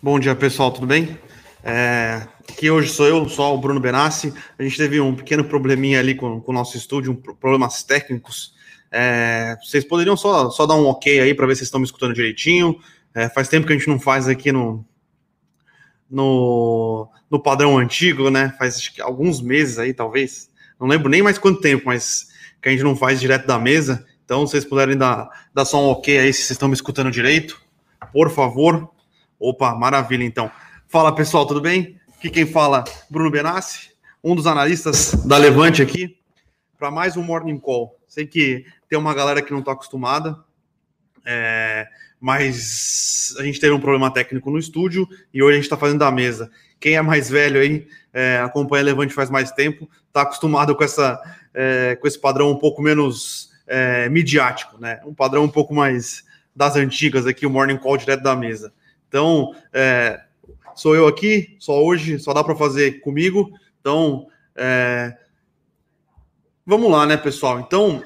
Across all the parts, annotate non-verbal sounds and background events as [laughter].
Bom dia, pessoal, tudo bem? É, aqui hoje sou eu, só o Bruno Benassi. A gente teve um pequeno probleminha ali com, com o nosso estúdio, um, problemas técnicos. É, vocês poderiam só, só dar um ok aí para ver se estão me escutando direitinho. É, faz tempo que a gente não faz aqui no, no, no padrão antigo, né? Faz alguns meses aí, talvez. Não lembro nem mais quanto tempo, mas que a gente não faz direto da mesa. Então, se vocês puderem dar, dar só um ok aí se vocês estão me escutando direito, por favor. Opa, maravilha, então. Fala, pessoal, tudo bem? Aqui quem fala, Bruno Benassi, um dos analistas da Levante aqui, para mais um Morning Call. Sei que tem uma galera que não está acostumada, é, mas a gente teve um problema técnico no estúdio e hoje a gente está fazendo da mesa. Quem é mais velho aí, é, acompanha Levante faz mais tempo, está acostumado com, essa, é, com esse padrão um pouco menos é, midiático, né? Um padrão um pouco mais das antigas aqui, o Morning Call direto da mesa. Então, é, sou eu aqui, só hoje, só dá para fazer comigo. Então, é, vamos lá, né, pessoal? Então,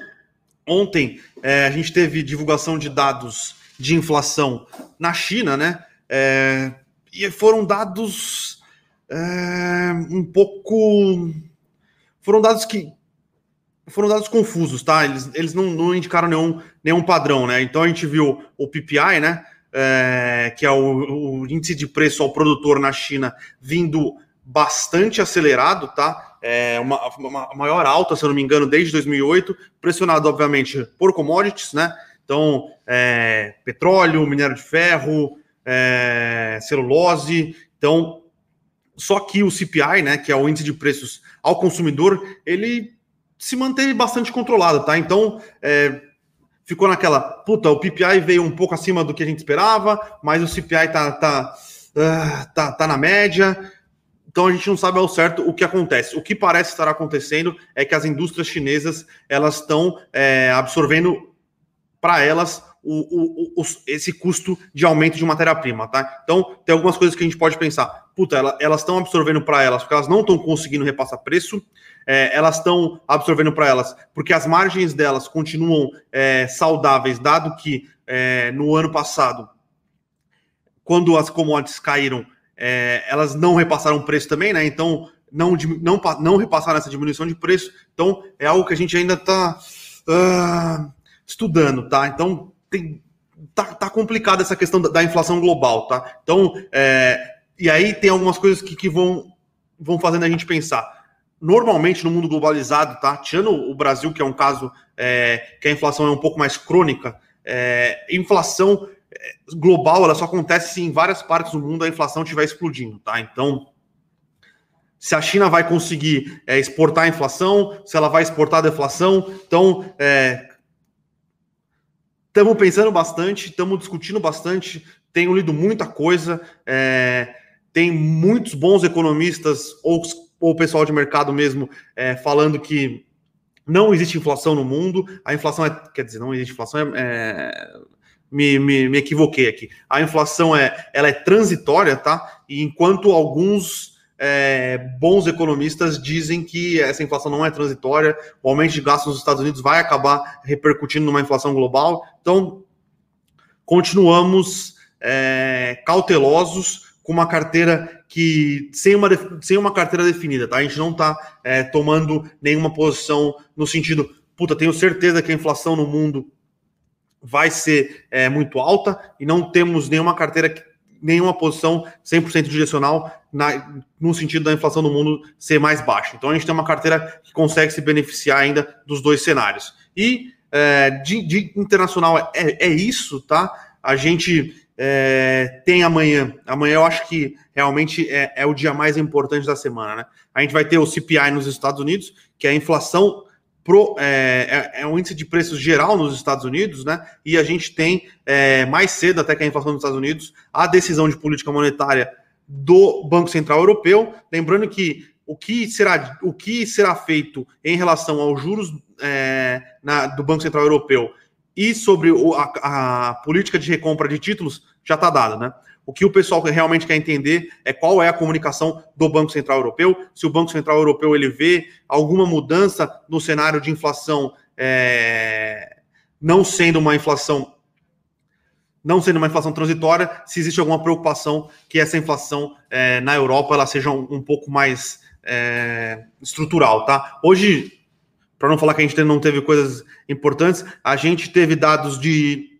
ontem é, a gente teve divulgação de dados de inflação na China, né? É, e foram dados é, um pouco. Foram dados que. Foram dados confusos, tá? Eles, eles não, não indicaram nenhum, nenhum padrão, né? Então a gente viu o PPI, né? É, que é o, o, índice de preço ao produtor na China, vindo bastante acelerado, tá? É uma, uma maior alta, se eu não me engano, desde 2008, pressionado, obviamente, por commodities, né? Então, é, petróleo, minério de ferro, é, celulose. Então, só que o CPI, né, que é o índice de preços ao consumidor, ele se manteve bastante controlado, tá? Então, é, ficou naquela, puta, o PPI veio um pouco acima do que a gente esperava, mas o CPI tá, tá, uh, tá, tá na média. Então a gente não sabe ao certo o que acontece. O que parece estar acontecendo é que as indústrias chinesas elas estão é, absorvendo para elas o, o, o, esse custo de aumento de matéria-prima, tá? Então tem algumas coisas que a gente pode pensar. Puta, elas estão absorvendo para elas porque elas não estão conseguindo repassar preço é, elas estão absorvendo para elas, porque as margens delas continuam é, saudáveis, dado que é, no ano passado, quando as commodities caíram, é, elas não repassaram preço também, né? Então, não, não, não repassaram essa diminuição de preço. Então, é algo que a gente ainda está uh, ah, estudando, tá? Então, tem, tá, tá complicada essa questão da, da, inflação global, tá? Então, é, e aí tem algumas coisas que, que vão, vão fazendo a gente pensar normalmente no mundo globalizado, tá? Tirando o Brasil, que é um caso é, que a inflação é um pouco mais crônica, é, inflação é, global ela só acontece se em várias partes do mundo a inflação estiver explodindo, tá? Então, se a China vai conseguir é, exportar a inflação, se ela vai exportar a deflação, então estamos é, pensando bastante, estamos discutindo bastante, tenho lido muita coisa, é, tem muitos bons economistas ou ou o pessoal de mercado mesmo é, falando que não existe inflação no mundo, a inflação é, quer dizer, não existe inflação, é, é me, me, me, equivoquei aqui. A inflação é, ela é transitória, tá? E enquanto alguns é, bons economistas dizem que essa inflação não é transitória, o aumento de gastos nos Estados Unidos vai acabar repercutindo numa inflação global. Então, continuamos é, cautelosos com uma carteira que sem uma, sem uma carteira definida, tá? A gente não está é, tomando nenhuma posição no sentido, puta, tenho certeza que a inflação no mundo vai ser é, muito alta e não temos nenhuma carteira, nenhuma posição 100% direcional na, no sentido da inflação no mundo ser mais baixa. Então a gente tem uma carteira que consegue se beneficiar ainda dos dois cenários. E é, de, de internacional é, é isso, tá? A gente é, tem amanhã. Amanhã eu acho que realmente é, é, o dia mais importante da semana, né? A gente vai ter o CPI nos Estados Unidos, que é a inflação pro, é, é, é um índice de preços geral nos Estados Unidos, né? E a gente tem é, mais cedo, até que a inflação nos Estados Unidos, a decisão de política monetária do Banco Central Europeu. Lembrando que o que será, o que será feito em relação aos juros é, na, do Banco Central Europeu e sobre a, a, política de recompra de títulos já está dada, né? O que o pessoal realmente quer entender é qual é a comunicação do Banco Central Europeu, se o Banco Central Europeu ele vê alguma mudança no cenário de inflação é, não sendo uma inflação não sendo uma inflação transitória, se existe alguma preocupação que essa inflação é, na Europa ela seja um, um pouco mais é, estrutural, tá? Hoje, para não falar que a gente não teve coisas importantes, a gente teve dados de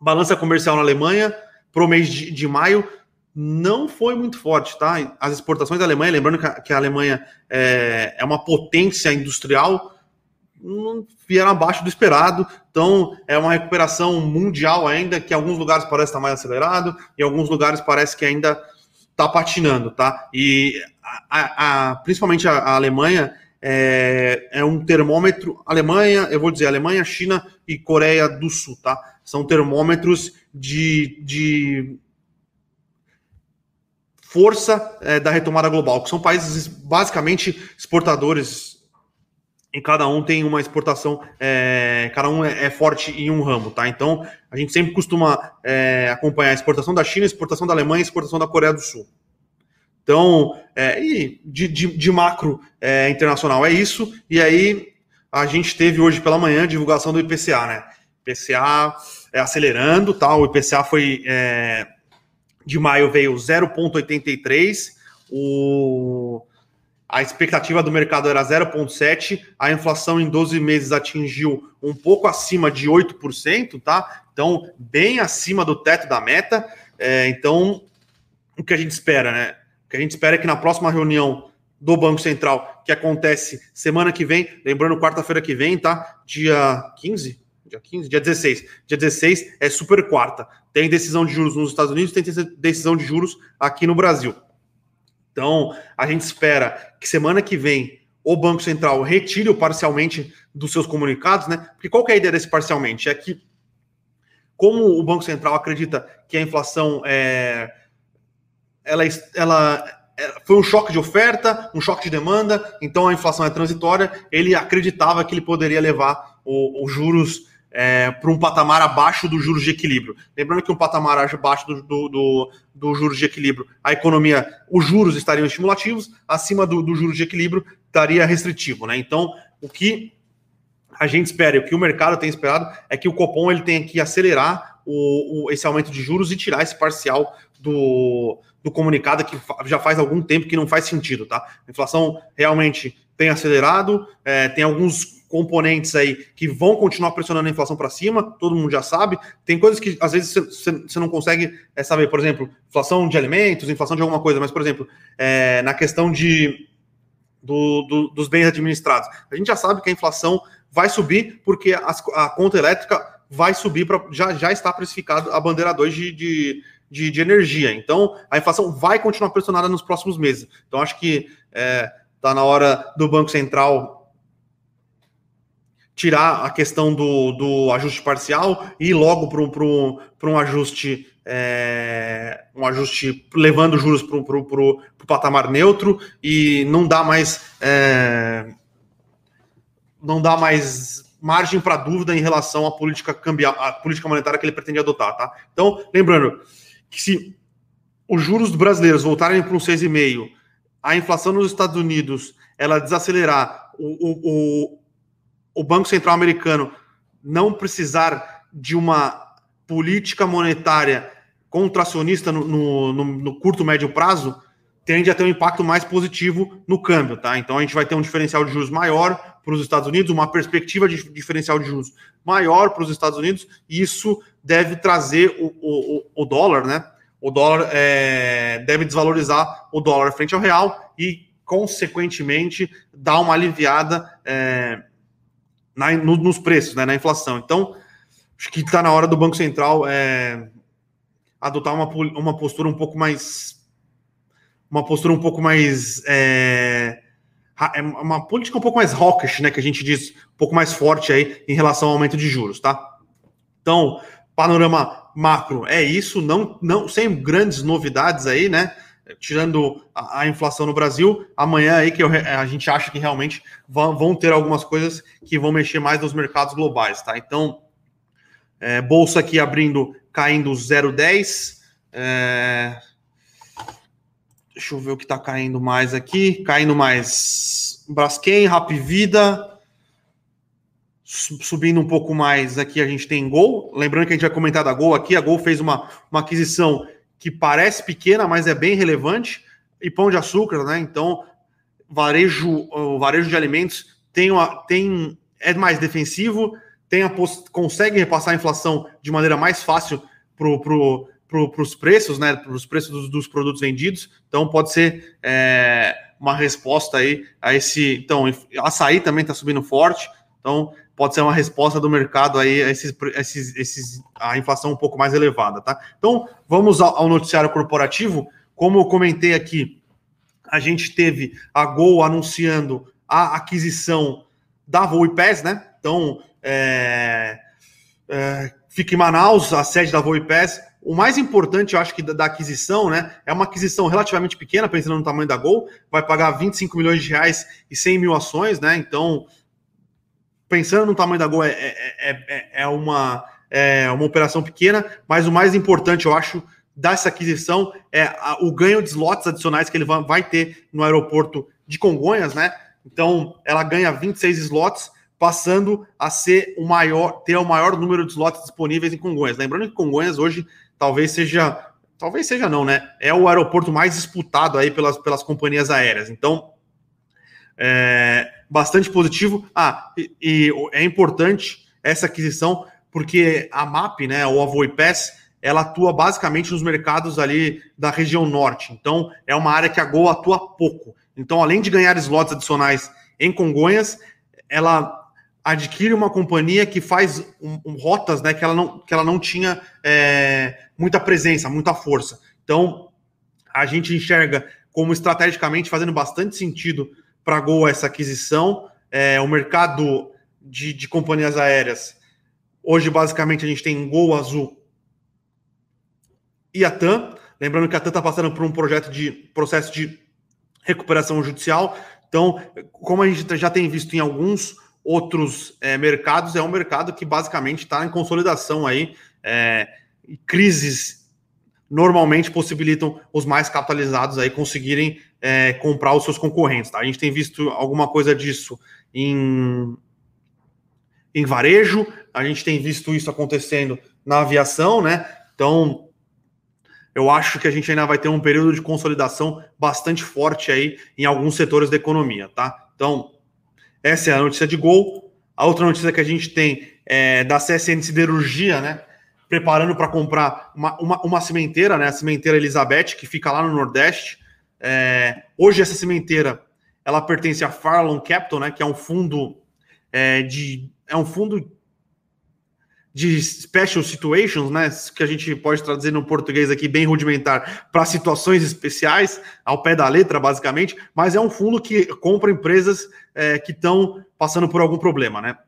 balança comercial na Alemanha para o mês de, de, maio, não foi muito forte, tá? As exportações da Alemanha, lembrando que a, que a Alemanha é, é uma potência industrial, vieram abaixo do esperado. Então, é uma recuperação mundial ainda, que em alguns lugares parece estar mais acelerado, em alguns lugares parece que ainda está patinando, tá? E a, a, principalmente a, a Alemanha é, é, um termômetro. Alemanha, eu vou dizer, Alemanha, China e Coreia do Sul, tá? São termômetros de, de força é, da retomada global, que são países basicamente exportadores em cada um tem uma exportação, é, cada um é, é, forte em um ramo, tá? Então, a gente sempre costuma é, acompanhar a exportação da China, a exportação da Alemanha e a exportação da Coreia do Sul. Então, é, e de, de, de macro é, internacional é isso. E aí, a gente teve hoje pela manhã divulgação do IPCA, né? IPCA é, acelerando, tá? O IPCA foi é, de maio veio 0,83, o a expectativa do mercado era 0,7%, a inflação em 12 meses atingiu um pouco acima de 8%, tá? Então, bem acima do teto da meta. É, então, o que a gente espera, né? O que a gente espera é que na próxima reunião do Banco Central, que acontece semana que vem, lembrando, quarta-feira que vem, tá? Dia 15? Dia 15? Dia 16. Dia 16 é super quarta. Tem decisão de juros nos Estados Unidos, tem decisão de juros aqui no Brasil. Então, a gente espera que semana que vem o Banco Central retire parcialmente dos seus comunicados, né? Porque qual é a ideia desse parcialmente? É que, como o Banco Central acredita que a inflação é, ela, ela é, foi um choque de oferta, um choque de demanda, então a inflação é transitória, ele acreditava que ele poderia levar os juros é, para um patamar abaixo dos juros de equilíbrio. Lembrando que um patamar abaixo do, do, do, do juros de equilíbrio, a economia, os juros estariam estimulativos, acima do, do juros de equilíbrio estaria restritivo. Né? Então, o que a gente espera, e o que o mercado tem esperado, é que o Copom ele tenha que acelerar o, o, esse aumento de juros e tirar esse parcial do, do comunicado que já faz algum tempo que não faz sentido. Tá? A inflação realmente tem acelerado, é, tem alguns componentes aí que vão continuar pressionando a inflação para cima, todo mundo já sabe. Tem coisas que às vezes você não consegue é, saber, por exemplo, inflação de alimentos, inflação de alguma coisa, mas, por exemplo, é, na questão de, do, do, dos bens administrados, a gente já sabe que a inflação vai subir porque a conta elétrica vai subir para já, já está precificado a bandeira 2 de, de, de, de, energia. Então, a inflação vai continuar pressionada nos próximos meses. Então, acho que está é, tá na hora do Banco Central tirar a questão do, do ajuste parcial e ir logo para um ajuste é, um ajuste levando juros para o patamar neutro e não dá mais é, não dá mais margem para dúvida em relação à política cambial, à política monetária que ele pretende adotar, tá? Então, lembrando que se os juros brasileiros voltarem para um 6,5, a inflação nos Estados Unidos ela desacelerar, o, o, o Banco Central americano não precisar de uma política monetária contracionista no, no, no, curto médio prazo, tende a ter um impacto mais positivo no câmbio, tá? Então a gente vai ter um diferencial de juros maior para os Estados Unidos, uma perspectiva de diferencial de juros maior para os Estados Unidos, e isso deve trazer o, o, o dólar, né? O dólar é, deve desvalorizar o dólar frente ao real e, consequentemente, dar uma aliviada. É, na, no, nos preços, né, na inflação. Então, acho que está na hora do Banco Central é, adotar uma, uma postura um pouco mais. Uma postura um pouco mais. É, é, uma política um pouco mais hawkish, né? Que a gente diz, um pouco mais forte aí em relação ao aumento de juros, tá? Então, panorama macro é isso, não, não sem grandes novidades aí, né? Tirando a, a, inflação no Brasil, amanhã aí que eu, a gente acha que realmente vão, vão, ter algumas coisas que vão mexer mais nos mercados globais, tá? Então, é, bolsa aqui abrindo, caindo 0,10. É, deixa eu ver o que está caindo mais aqui. Caindo mais Braskem, Rap Vida, subindo um pouco mais, aqui a gente tem Gol. Lembrando que a gente vai comentar da Gol aqui. A Gol fez uma, uma aquisição que parece pequena, mas é bem relevante. E pão de açúcar, né? Então, varejo, o varejo de alimentos tem, uma, tem é mais defensivo, tem a, consegue repassar a inflação de maneira mais fácil para pro, pro, os preços, né? Para os preços dos, dos, produtos vendidos. Então, pode ser é, uma resposta aí a esse. Então, açaí também está subindo forte. Então, pode ser uma resposta do mercado aí a esses, esses, esses, a inflação um pouco mais elevada, tá? Então, vamos ao, ao noticiário corporativo. Como eu comentei aqui, a gente teve a Gol anunciando a aquisição da VoiPass, né? Então, é, é, fica em Manaus, a sede da VoiPass. O mais importante, eu acho que da, da, aquisição, né? É uma aquisição relativamente pequena, pensando no tamanho da Gol, vai pagar 25 milhões de reais e 100 mil ações, né? Então, pensando no tamanho da Gol, é, é, é, é, uma, é uma operação pequena, mas o mais importante, eu acho, dessa aquisição é a, o ganho de slots adicionais que ele vai, vai ter no aeroporto de Congonhas, né? Então, ela ganha 26 slots, passando a ser o maior, ter o maior número de slots disponíveis em Congonhas. Lembrando que Congonhas hoje talvez seja, talvez seja não, né? É o aeroporto mais disputado aí pelas, pelas companhias aéreas. Então, é, bastante positivo. Ah, e, e, é importante essa aquisição, porque a MAP, né, ou a VoiPass, ela atua basicamente nos mercados ali da região norte. Então, é uma área que a Gol atua pouco. Então, além de ganhar slots adicionais em Congonhas, ela adquire uma companhia que faz um, um, rotas né, que, ela não, que ela não tinha é, muita presença, muita força. Então, a gente enxerga como estrategicamente fazendo bastante sentido para Gol essa aquisição. É, o mercado de, de, companhias aéreas, hoje basicamente a gente tem Gol Azul e a TAM. Lembrando que a TAM está passando por um projeto de processo de recuperação judicial. Então, como a gente já tem visto em alguns outros é, mercados, é um mercado que basicamente está em consolidação aí. É, crises normalmente possibilitam os mais capitalizados aí conseguirem é, comprar os seus concorrentes. Tá? A gente tem visto alguma coisa disso em, em varejo, a gente tem visto isso acontecendo na aviação, né? Então, eu acho que a gente ainda vai ter um período de consolidação bastante forte aí em alguns setores da economia, tá? Então, essa é a notícia de Gol. A outra notícia que a gente tem é da CSN Siderurgia, né? Preparando para comprar uma, uma, uma, cimenteira, né? A cimenteira Elizabeth, que fica lá no Nordeste. É, hoje essa cimenteira ela pertence a Farlon Capital, né, que é um fundo é, de é um fundo de special situations, né, que a gente pode traduzir no português aqui bem rudimentar para situações especiais, ao pé da letra, basicamente, mas é um fundo que compra empresas é, que estão passando por algum problema, né?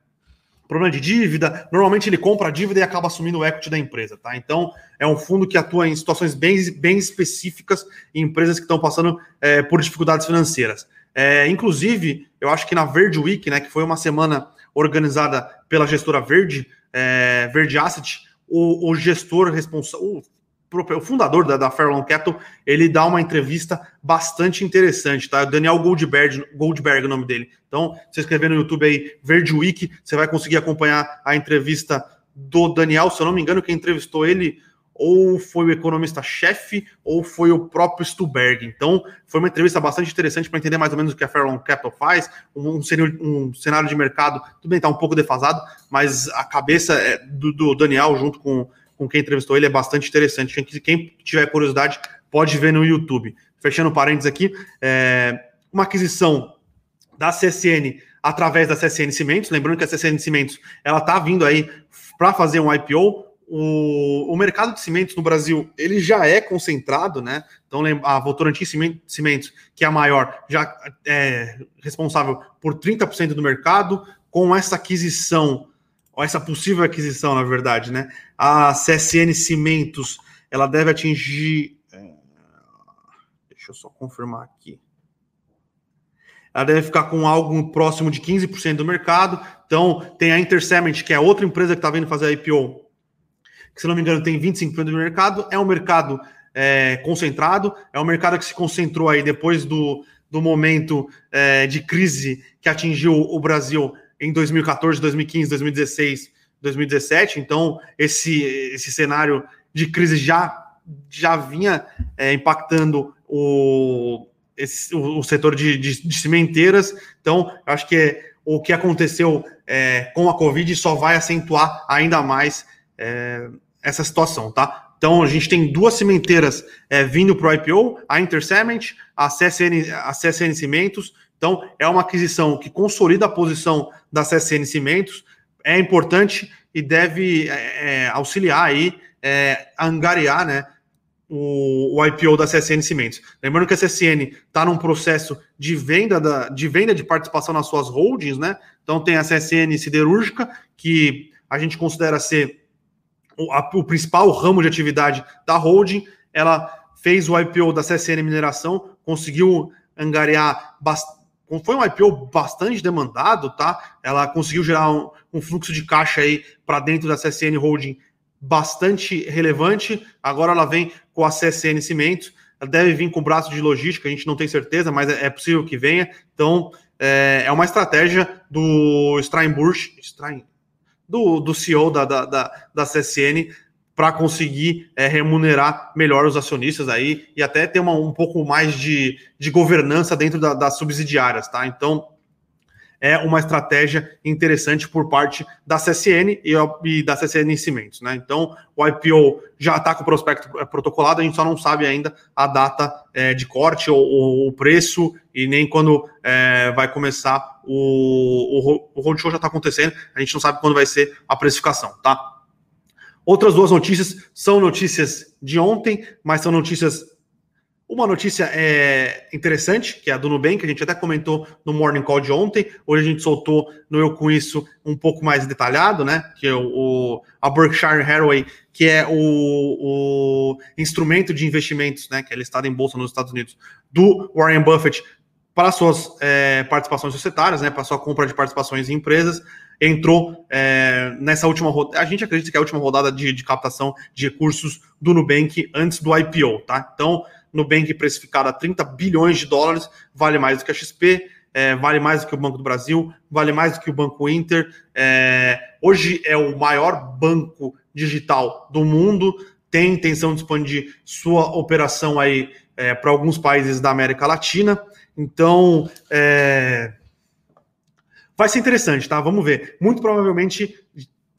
Problema de dívida, normalmente ele compra a dívida e acaba assumindo o equity da empresa, tá? Então, é um fundo que atua em situações bem, bem específicas em empresas que estão passando é, por dificuldades financeiras. É, inclusive, eu acho que na Verde Week, né, que foi uma semana organizada pela gestora Verde, é, Verde Asset, o, o gestor responsável, o fundador da, da Fairlawn Capital, ele dá uma entrevista bastante interessante, tá? Daniel Goldberg, Goldberg, o nome dele. Então, se escrever no YouTube aí, Verde Week, você vai conseguir acompanhar a entrevista do Daniel. Se eu não me engano, quem entrevistou ele ou foi o economista-chefe, ou foi o próprio Stuberg. Então, foi uma entrevista bastante interessante para entender mais ou menos o que a Fairlawn Capital faz, um, um, um cenário de mercado, tudo bem, está um pouco defasado, mas a cabeça é do, do Daniel, junto com com quem entrevistou ele é bastante interessante. Quem tiver curiosidade pode ver no YouTube. Fechando parênteses aqui, é, uma aquisição da CSN através da CSN Cimentos. Lembrando que a CSN Cimentos ela está vindo aí para fazer um IPO. O, o, mercado de cimentos no Brasil ele já é concentrado, né? Então a Votorantim Cimentos, que é a maior, já é responsável por 30% do mercado. Com essa aquisição essa possível aquisição, na verdade, né? A CSN Cimentos, ela deve atingir. É, deixa eu só confirmar aqui. Ela deve ficar com algo próximo de 15% do mercado. Então, tem a Intercement, que é outra empresa que está vindo fazer a IPO, que, se não me engano, tem 25% do mercado. É um mercado é, concentrado, é um mercado que se concentrou aí depois do, do momento é, de crise que atingiu o Brasil em 2014, 2015, 2016, 2017. Então, esse, esse cenário de crise já, já vinha é, impactando o, esse, o, o, setor de, de, de, cimenteiras. Então, acho que é, o que aconteceu é, com a Covid só vai acentuar ainda mais é, essa situação, tá? Então, a gente tem duas cimenteiras é, vindo para o IPO, a Intercement, a CSN, a CSN Cimentos. Então, é uma aquisição que consolida a posição da CSN Cimentos, é importante e deve é, é, auxiliar aí é, angariar né, o, o, IPO da CSN Cimentos. Lembrando que a CSN está num processo de venda, da, de venda de participação nas suas holdings, né? Então tem a CSN Siderúrgica, que a gente considera ser o, a, o principal ramo de atividade da holding. Ela fez o IPO da CSN Mineração, conseguiu angariar bastante. Foi um IPO bastante demandado, tá? Ela conseguiu gerar um, um fluxo de caixa aí para dentro da CSN Holding bastante relevante. Agora ela vem com a CSN Cimentos. Ela deve vir com braço de logística, a gente não tem certeza, mas é, é possível que venha. Então, é, é uma estratégia do Steinbusch, Stein, do, do CEO da, da, da, da CSN para conseguir é, remunerar melhor os acionistas aí e até ter uma, um pouco mais de, de governança dentro da, das subsidiárias, tá? Então é uma estratégia interessante por parte da CSN e, e da CSN Cimentos, né? Então o IPO já está com o prospecto é, protocolado, a gente só não sabe ainda a data é, de corte ou, o preço e nem quando é, vai começar o, o, o roadshow já está acontecendo, a gente não sabe quando vai ser a precificação, tá? Outras duas notícias são notícias de ontem, mas são notícias. Uma notícia é interessante, que é a do Nubank, que a gente até comentou no Morning Call de ontem. Hoje a gente soltou no Eu Com Isso um pouco mais detalhado, né? Que é o, a Berkshire Hathaway, que é o, o instrumento de investimentos, né? Que é listado em bolsa nos Estados Unidos, do Warren Buffett, para suas é, participações societárias, né, para sua compra de participações em empresas, entrou é, nessa última rodada. A gente acredita que é a última rodada de, de, captação de recursos do Nubank antes do IPO, tá? Então, Nubank precificado a 30 bilhões de dólares, vale mais do que a XP, é, vale mais do que o Banco do Brasil, vale mais do que o Banco Inter. É, hoje é o maior banco digital do mundo, tem intenção de expandir sua operação aí é, para alguns países da América Latina. Então, é... vai ser interessante, tá? Vamos ver. Muito provavelmente,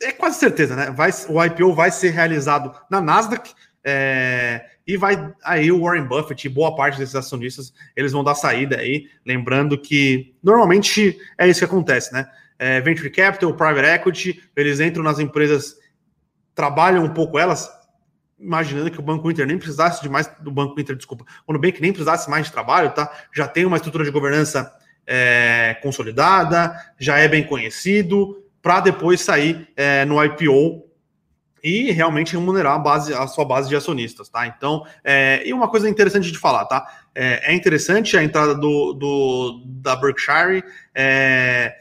é quase certeza, né? Vai, o IPO vai ser realizado na Nasdaq. É, e vai aí o Warren Buffett e boa parte desses acionistas eles vão dar saída aí, lembrando que normalmente é isso que acontece, né? É, venture capital, private equity, eles entram nas empresas, trabalham um pouco elas, imaginando que o Banco Inter nem precisasse de mais do Banco Inter, desculpa, o Nubank nem precisasse mais de trabalho, tá? Já tem uma estrutura de governança é, consolidada, já é bem conhecido, para depois sair é, no IPO e realmente remunerar a, base, a sua base de acionistas, tá? Então, é, e uma coisa interessante de falar, tá? É, é interessante a entrada do, do da Berkshire, é,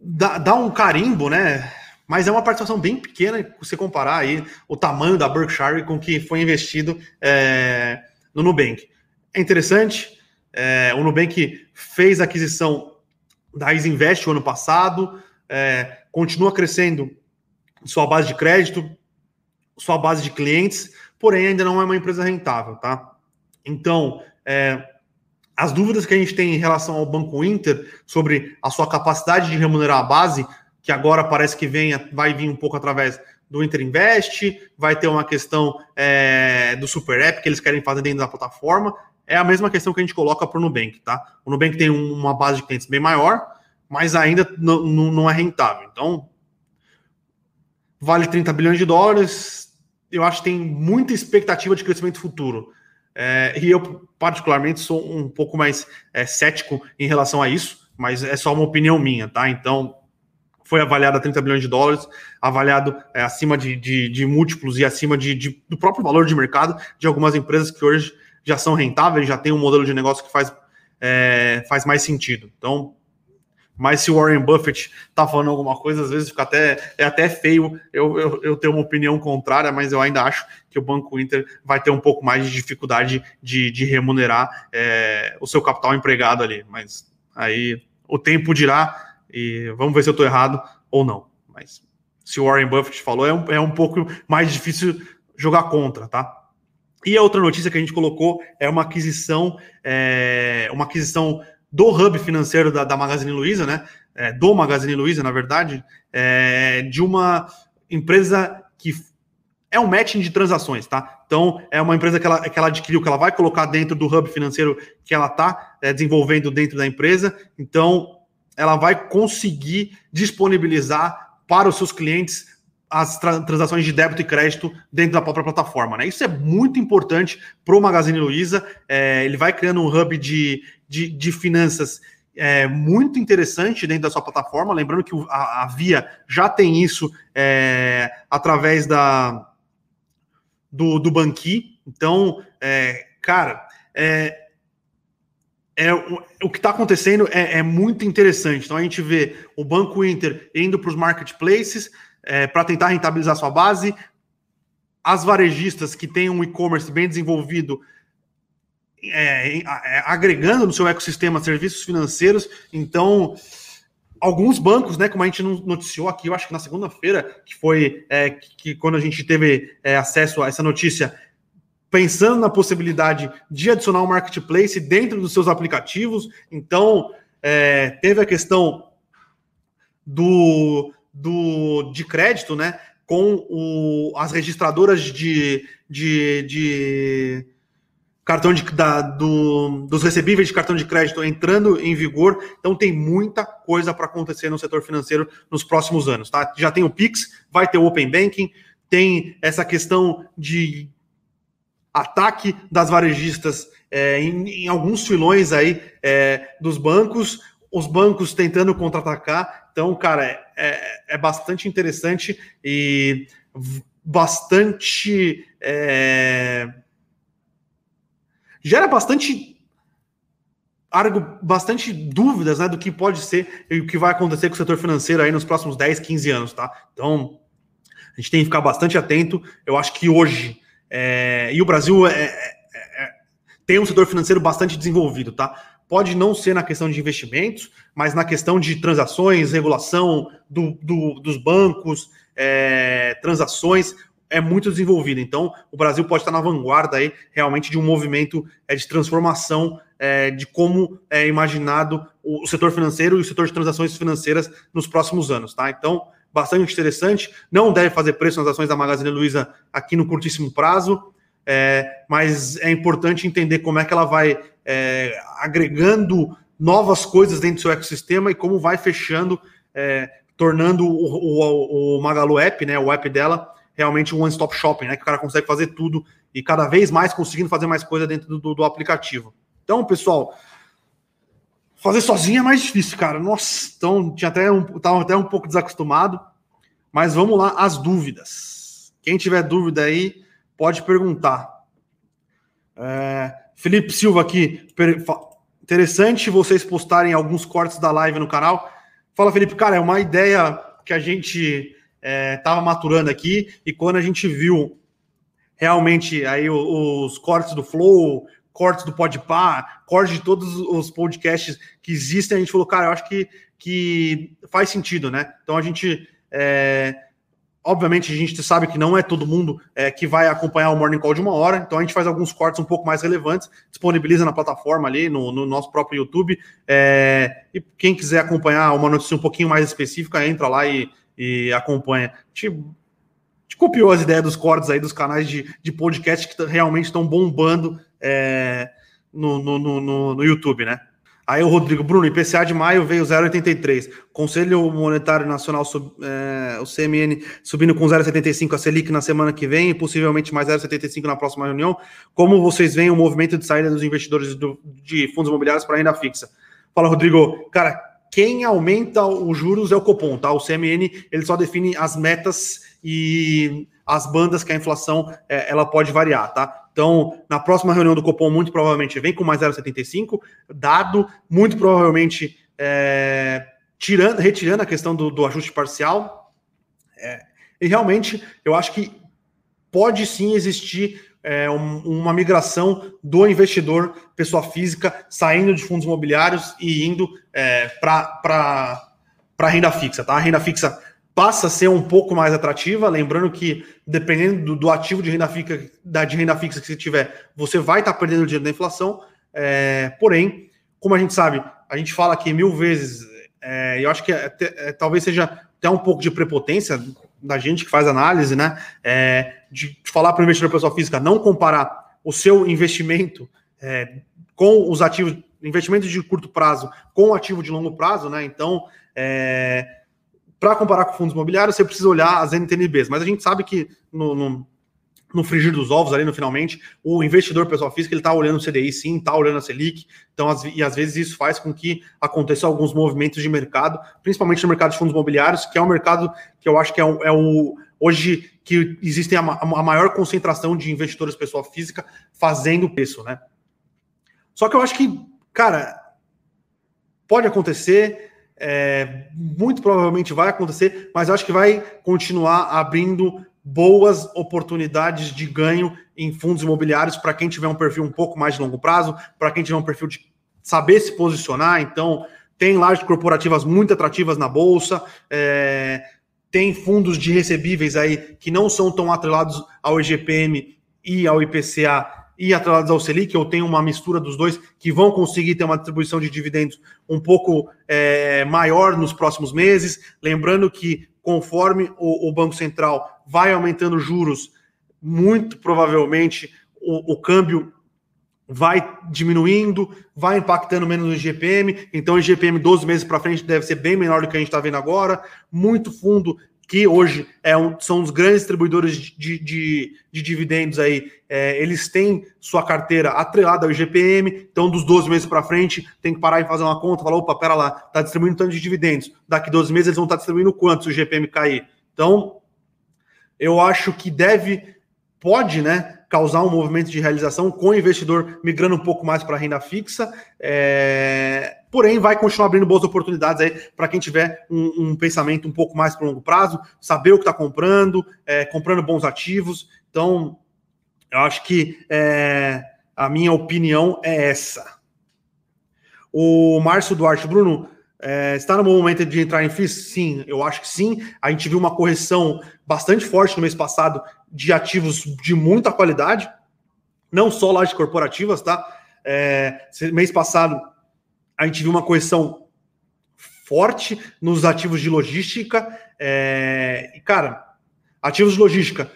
dá, dá um carimbo, né? mas é uma participação bem pequena se comparar aí o tamanho da Berkshire com o que foi investido é, no Nubank. É interessante, é, o Nubank fez a aquisição da Isinvest o ano passado, é, continua crescendo sua base de crédito, sua base de clientes, porém ainda não é uma empresa rentável, tá? Então, é, as dúvidas que a gente tem em relação ao Banco Inter sobre a sua capacidade de remunerar a base que agora parece que vem, vai vir um pouco através do Inter Invest, vai ter uma questão é, do Super App que eles querem fazer dentro da plataforma. É a mesma questão que a gente coloca para o Nubank, tá? O Nubank tem uma base de clientes bem maior, mas ainda não é rentável. Então, vale 30 bilhões de dólares. Eu acho que tem muita expectativa de crescimento futuro. É, e eu, particularmente, sou um pouco mais é, cético em relação a isso, mas é só uma opinião minha, tá? Então, foi avaliado a 30 bilhões de dólares, avaliado é, acima de, de, de, múltiplos e acima de, de, do próprio valor de mercado de algumas empresas que hoje já são rentáveis, já tem um modelo de negócio que faz, é, faz mais sentido. Então, mas se o Warren Buffett está falando alguma coisa, às vezes fica até, é até feio eu, eu, eu ter uma opinião contrária, mas eu ainda acho que o Banco Inter vai ter um pouco mais de dificuldade de, de remunerar é, o seu capital empregado ali. Mas aí o tempo dirá e vamos ver se eu estou errado ou não. Mas se o Warren Buffett falou, é um, é um pouco mais difícil jogar contra, tá? E a outra notícia que a gente colocou é uma aquisição, é, uma aquisição do hub financeiro da, da Magazine Luiza, né? É, do Magazine Luiza, na verdade, é, de uma empresa que é um matching de transações, tá? Então, é uma empresa que ela, que ela adquiriu, que ela vai colocar dentro do hub financeiro que ela está é, desenvolvendo dentro da empresa. Então, ela vai conseguir disponibilizar para os seus clientes as tra transações de débito e crédito dentro da própria plataforma. Né? Isso é muito importante para o Magazine Luiza. É, ele vai criando um hub de, de, de finanças é, muito interessante dentro da sua plataforma. Lembrando que a, a Via já tem isso é, através da, do, do Banqui. Então, é, cara, é, é, o, o que está acontecendo é, é, muito interessante. Então a gente vê o Banco Inter indo para os marketplaces é, para tentar rentabilizar sua base, as varejistas que têm um e-commerce bem desenvolvido é, é, agregando no seu ecossistema serviços financeiros. Então, alguns bancos, né, como a gente noticiou aqui, eu acho que na segunda-feira, que foi é, que, que, quando a gente teve é, acesso a essa notícia, pensando na possibilidade de adicionar um marketplace dentro dos seus aplicativos. Então, é, teve a questão do, do de crédito, né? Com o, as registradoras de, de, de cartão de, da, do, dos recebíveis de cartão de crédito entrando em vigor. Então tem muita coisa para acontecer no setor financeiro nos próximos anos. Tá? Já tem o Pix, vai ter o Open Banking, tem essa questão de ataque das varejistas é, em, em, alguns filões aí é, dos bancos, os bancos tentando contra-atacar. Então, cara, é, é, é bastante interessante e bastante. É, gera bastante. Argo, bastante dúvidas né, do que pode ser e o que vai acontecer com o setor financeiro aí nos próximos 10, 15 anos, tá? Então, a gente tem que ficar bastante atento. Eu acho que hoje é, e o Brasil é, é, é, tem um setor financeiro bastante desenvolvido, tá? Pode não ser na questão de investimentos, mas na questão de transações, regulação do, do, dos bancos, é, transações, é muito desenvolvido. Então, o Brasil pode estar na vanguarda aí, realmente, de um movimento é, de transformação é, de como é imaginado o, o setor financeiro e o setor de transações financeiras nos próximos anos, tá? Então, bastante interessante. Não deve fazer preço nas ações da Magazine Luiza aqui no curtíssimo prazo, é, mas é importante entender como é que ela vai é, agregando novas coisas dentro do seu ecossistema e como vai fechando, é, tornando o, o, o, Magalu App, né, o app dela, realmente um one-stop shopping, né, que o cara consegue fazer tudo e cada vez mais conseguindo fazer mais coisa dentro do, do aplicativo. Então, pessoal, Fazer sozinho é mais difícil, cara. Nossa, então tinha até um, tava até um pouco desacostumado. Mas vamos lá, as dúvidas. Quem tiver dúvida aí, pode perguntar. É, Felipe Silva aqui. Interessante vocês postarem alguns cortes da live no canal. Fala, Felipe, cara, é uma ideia que a gente estava é, maturando aqui e quando a gente viu realmente aí os cortes do Flow, cortes do Podpah, cortes de todos os podcasts que existem, a gente falou, cara, eu acho que, que faz sentido, né? Então a gente. É, obviamente, a gente sabe que não é todo mundo é, que vai acompanhar o Morning Call de uma hora, então a gente faz alguns cortes um pouco mais relevantes, disponibiliza na plataforma ali, no, no nosso próprio YouTube. É, e quem quiser acompanhar uma notícia um pouquinho mais específica, entra lá e, e acompanha. A gente, copiou as ideias dos cortes aí dos canais de, de podcast que realmente estão bombando é, no, no, no, no, YouTube, né? Aí o Rodrigo, Bruno, IPCA de maio veio 0,83. Conselho Monetário Nacional, sub, é, o CMN, subindo com 0,75 a Selic na semana que vem e possivelmente mais 0,75 na próxima reunião. Como vocês veem o movimento de saída dos investidores do, de fundos imobiliários para renda fixa? Fala, Rodrigo. Cara, quem aumenta os juros é o Copom, tá? O CMN ele só define as metas e as bandas que a inflação é, ela pode variar, tá? Então, na próxima reunião do Copom, muito provavelmente vem com mais 0,75, dado, muito provavelmente é, tirando, retirando a questão do, do ajuste parcial. É, e realmente, eu acho que pode sim existir é, um, uma migração do investidor, pessoa física, saindo de fundos imobiliários e indo é, para renda fixa. Tá? A renda fixa passa a ser um pouco mais atrativa, lembrando que dependendo do, do ativo de renda, fixa, da, de renda fixa que você tiver, você vai estar tá perdendo dinheiro da inflação. É, porém, como a gente sabe, a gente fala aqui mil vezes, é, eu acho que é, é, talvez seja até um pouco de prepotência da gente que faz análise, né? É, de falar para o investidor pessoa física não comparar o seu investimento com os ativos, investimentos de curto prazo com o ativo de longo prazo, né? Então, é, para comparar com fundos imobiliários, você precisa olhar as NTNBs, mas a gente sabe que no, no no frigir dos ovos ali no finalmente, o investidor pessoal físico ele está olhando o CDI sim, está olhando a Selic, então as, e às vezes isso faz com que aconteçam alguns movimentos de mercado, principalmente no mercado de fundos imobiliários, que é um mercado que eu acho que é, é o hoje que existe a, a, maior concentração de investidores pessoal física fazendo preço, né? Só que eu acho que, cara, pode acontecer, é, muito provavelmente vai acontecer, mas acho que vai continuar abrindo boas oportunidades de ganho em fundos imobiliários para quem tiver um perfil um pouco mais de longo prazo, para quem tiver um perfil de saber se posicionar. Então, tem lajes corporativas muito atrativas na bolsa, é, tem fundos de recebíveis aí que não são tão atrelados ao IGPM e ao IPCA e atrelados ao Selic, eu tenho uma mistura dos dois que vão conseguir ter uma distribuição de dividendos um pouco é, maior nos próximos meses. Lembrando que conforme o, o Banco Central vai aumentando juros, muito provavelmente o, o câmbio vai diminuindo, vai impactando menos no IGPM, então o IGPM 12 meses para frente deve ser bem menor do que a gente está vendo agora. Muito fundo que hoje é um, são os grandes distribuidores de, de, de dividendos aí, é, eles têm sua carteira atrelada ao IGPM, então dos 12 meses para frente tem que parar e fazer uma conta, falar, opa, pera lá, está distribuindo tanto de dividendos, daqui 12 meses eles vão estar tá distribuindo quanto se o IGPM cair? Então, eu acho que deve, pode, né, causar um movimento de realização com o investidor migrando um pouco mais para renda fixa, é... porém vai continuar abrindo boas oportunidades aí para quem tiver um, um, pensamento um pouco mais para longo prazo, saber o que está comprando, é, comprando bons ativos. Então, eu acho que é, a minha opinião é essa. O Márcio Duarte, Bruno, é, está no momento de entrar em FIIs? Sim, eu acho que sim. A gente viu uma correção bastante forte no mês passado de ativos de muita qualidade, não só lajes corporativas, tá? É, mês passado a gente viu uma correção forte nos ativos de logística. É, e, cara, ativos de logística,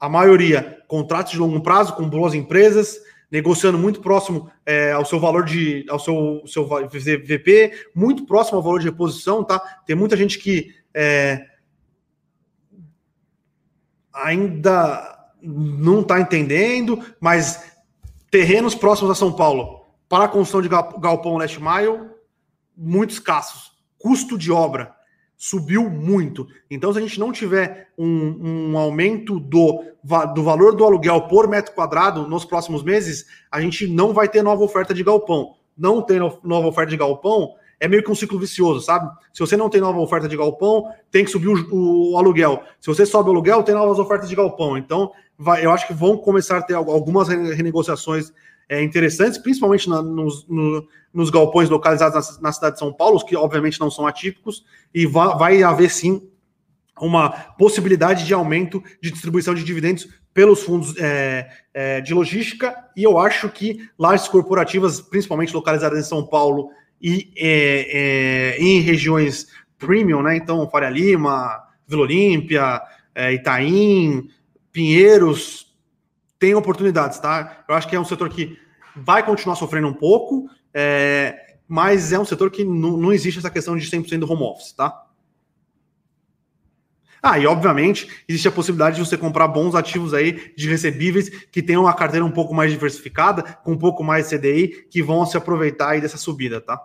a maioria contratos de longo prazo com boas empresas, negociando muito próximo é, ao seu valor de ao seu, seu VP, muito próximo ao valor de reposição, tá? Tem muita gente que é, ainda não está entendendo, mas terrenos próximos a São Paulo para a construção de galpão last mile, muito escassos. Custo de obra subiu muito. Então, se a gente não tiver um, um aumento do, do valor do aluguel por metro quadrado nos próximos meses, a gente não vai ter nova oferta de galpão. Não ter nova oferta de galpão é meio que um ciclo vicioso, sabe? Se você não tem nova oferta de galpão, tem que subir o, o aluguel. Se você sobe o aluguel, tem novas ofertas de galpão. Então, vai, eu acho que vão começar a ter algumas renegociações é, interessantes, principalmente na, nos, no, nos galpões localizados na, na, cidade de São Paulo, que obviamente não são atípicos, e va, vai haver sim uma possibilidade de aumento de distribuição de dividendos pelos fundos é, é, de logística, e eu acho que lajes corporativas, principalmente localizadas em São Paulo e é, é, em regiões premium, né? Então, Faria Lima, Vila Olímpia, é, Itaim, Pinheiros, tem oportunidades, tá? Eu acho que é um setor que vai continuar sofrendo um pouco, é, mas é um setor que não existe essa questão de 100% do home office, tá? Ah, e obviamente existe a possibilidade de você comprar bons ativos aí de recebíveis que tenham uma carteira um pouco mais diversificada, com um pouco mais CDI, que vão se aproveitar aí dessa subida, tá?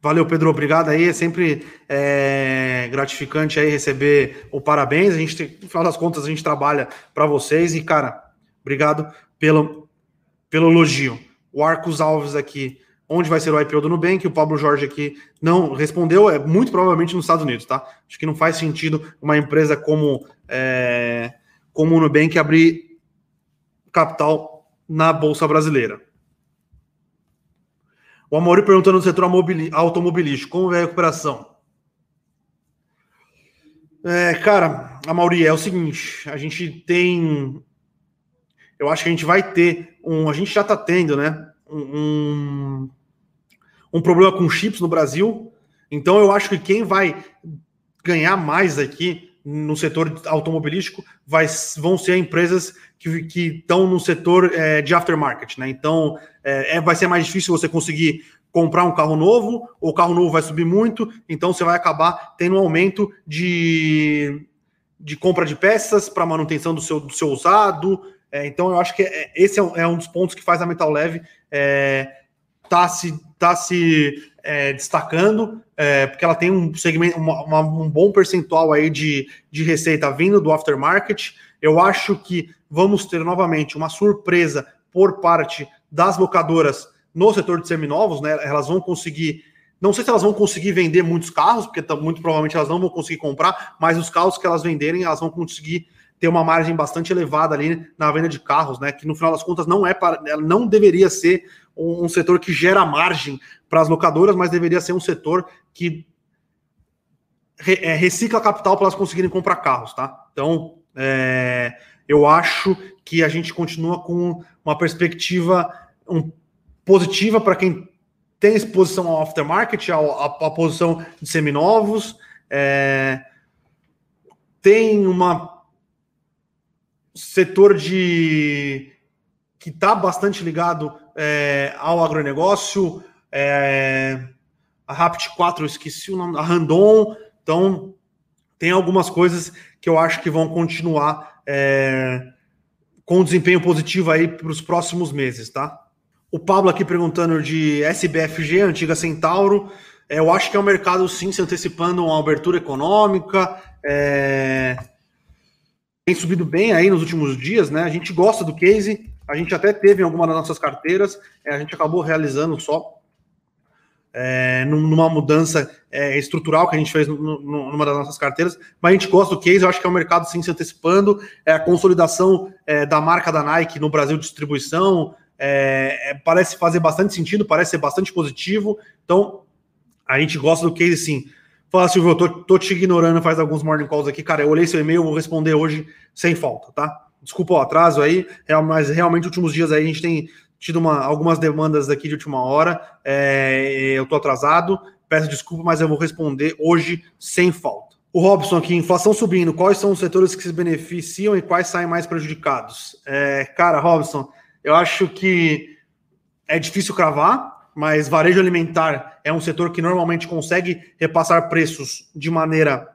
Valeu, Pedro, obrigado aí. É sempre é, gratificante aí receber o parabéns. A gente, no final das contas, a gente trabalha para vocês e, cara, obrigado pelo, pelo elogio. O Arcos Alves aqui onde vai ser o IPO do Nubank, o Pablo Jorge aqui não respondeu, é muito provavelmente nos Estados Unidos, tá? Acho que não faz sentido uma empresa como, é, como o Nubank abrir capital na Bolsa Brasileira. O Amaury perguntando no setor automobilístico, como é a recuperação? É, cara, Amaury, é o seguinte, a gente tem... Eu acho que a gente vai ter um... A gente já está tendo, né? Um, um problema com chips no Brasil. Então eu acho que quem vai ganhar mais aqui no setor automobilístico vai, vão ser empresas que, que estão no setor é, de aftermarket, né? Então é, é, vai ser mais difícil você conseguir comprar um carro novo, o carro novo vai subir muito, então você vai acabar tendo um aumento de, de compra de peças para manutenção do seu, do seu usado. É, então eu acho que é, esse é, é, um dos pontos que faz a Metal Leve é, tá se, tá se é, destacando, é, porque ela tem um segmento, uma, uma, um bom percentual aí de, de receita vindo do aftermarket. Eu acho que vamos ter novamente uma surpresa por parte das locadoras no setor de seminovos, né? Elas vão conseguir. Não sei se elas vão conseguir vender muitos carros, porque muito provavelmente elas não vão conseguir comprar, mas os carros que elas venderem, elas vão conseguir ter uma margem bastante elevada ali na venda de carros, né? Que no final das contas não é para, não deveria ser um, setor que gera margem para as locadoras, mas deveria ser um setor que é, recicla capital para elas conseguirem comprar carros, tá? Então, é, eu acho que a gente continua com uma perspectiva um, positiva para quem tem exposição ao aftermarket, à posição de seminovos. É, tem uma setor de que está bastante ligado é, ao agronegócio, é, a Rapt 4, eu esqueci o nome, a Randon, então tem algumas coisas que eu acho que vão continuar é, com desempenho positivo aí para os próximos meses, tá? O Pablo aqui perguntando de SBFG, antiga Centauro. É, eu acho que é um mercado sim se antecipando a uma abertura econômica. É, tem subido bem aí nos últimos dias, né? A gente gosta do case, a gente até teve em alguma das nossas carteiras, é, a gente acabou realizando só é, numa mudança é, estrutural que a gente fez numa das nossas carteiras, mas a gente gosta do case, eu acho que é o mercado sim se antecipando, é a consolidação é, da marca da Nike no Brasil de distribuição, é, é, parece fazer bastante sentido, parece ser bastante positivo, então a gente gosta do case sim. Fala, Silvio, eu tô, tô te ignorando faz alguns morning calls aqui. Cara, eu olhei seu e-mail, vou responder hoje sem falta, tá? Desculpa o atraso aí, mas realmente, últimos dias aí a gente tem tido uma, algumas demandas aqui de última hora. É, eu tô atrasado, peço desculpa, mas eu vou responder hoje sem falta. O Robson aqui, inflação subindo, quais são os setores que se beneficiam e quais saem mais prejudicados? É, cara, Robson, eu acho que é difícil cravar, mas varejo alimentar é um setor que normalmente consegue repassar preços de maneira